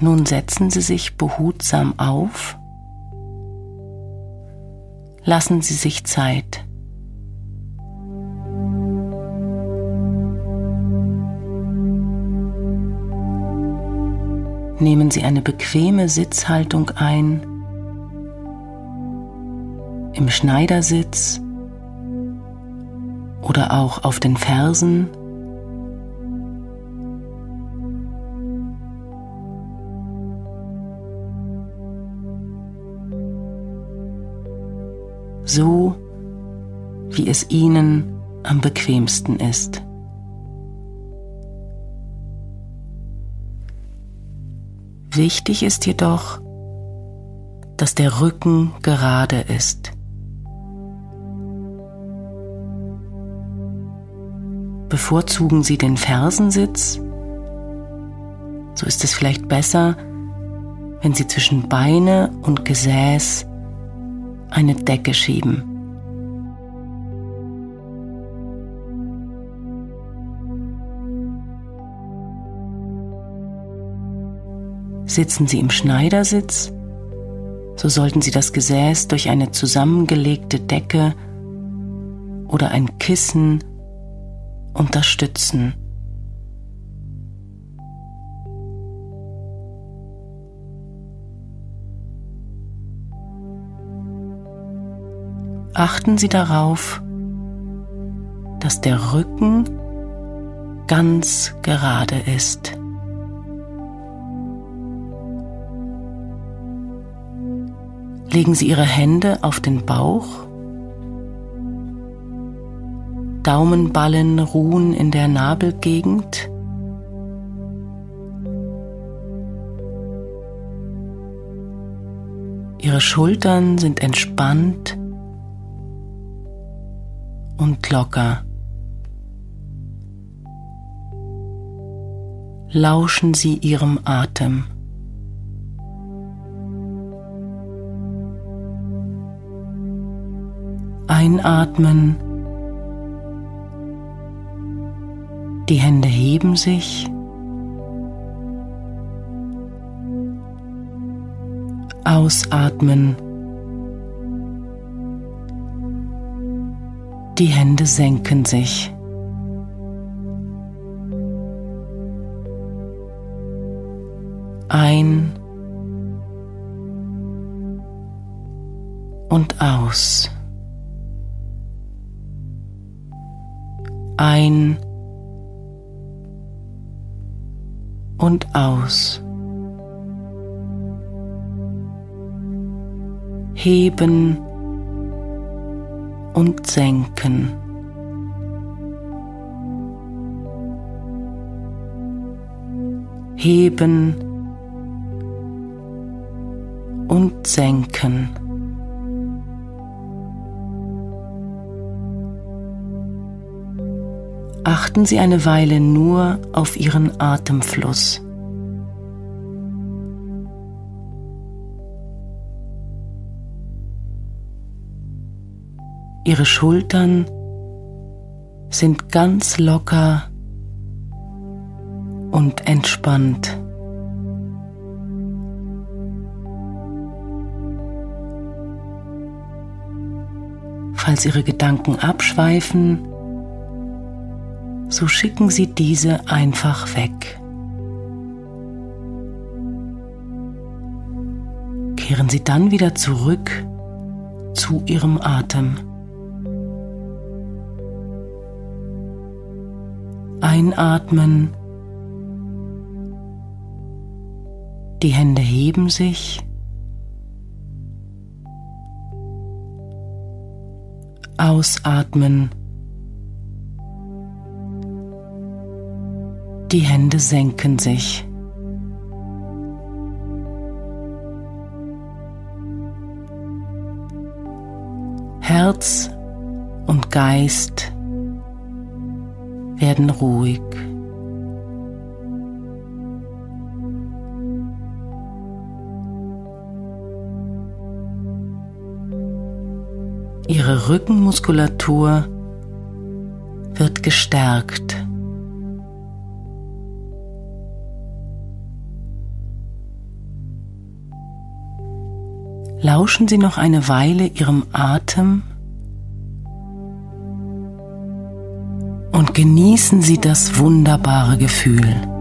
Nun setzen Sie sich behutsam auf. Lassen Sie sich Zeit. Nehmen Sie eine bequeme Sitzhaltung ein, im Schneidersitz oder auch auf den Fersen. So wie es Ihnen am bequemsten ist. Wichtig ist jedoch, dass der Rücken gerade ist. Bevorzugen Sie den Fersensitz, so ist es vielleicht besser, wenn Sie zwischen Beine und Gesäß eine Decke schieben. Sitzen Sie im Schneidersitz, so sollten Sie das Gesäß durch eine zusammengelegte Decke oder ein Kissen unterstützen. Achten Sie darauf, dass der Rücken ganz gerade ist. Legen Sie Ihre Hände auf den Bauch. Daumenballen ruhen in der Nabelgegend. Ihre Schultern sind entspannt und locker. Lauschen Sie Ihrem Atem. Einatmen. Die Hände heben sich. Ausatmen. Die Hände senken sich. Ein und aus. ein und aus. Heben und senken. Heben und senken. achten Sie eine Weile nur auf Ihren Atemfluss. Ihre Schultern sind ganz locker und entspannt. Falls Ihre Gedanken abschweifen, so schicken Sie diese einfach weg. Kehren Sie dann wieder zurück zu Ihrem Atem. Einatmen. Die Hände heben sich. Ausatmen. Die Hände senken sich. Herz und Geist werden ruhig. Ihre Rückenmuskulatur wird gestärkt. Lauschen Sie noch eine Weile Ihrem Atem genießen Sie das wunderbare Gefühl.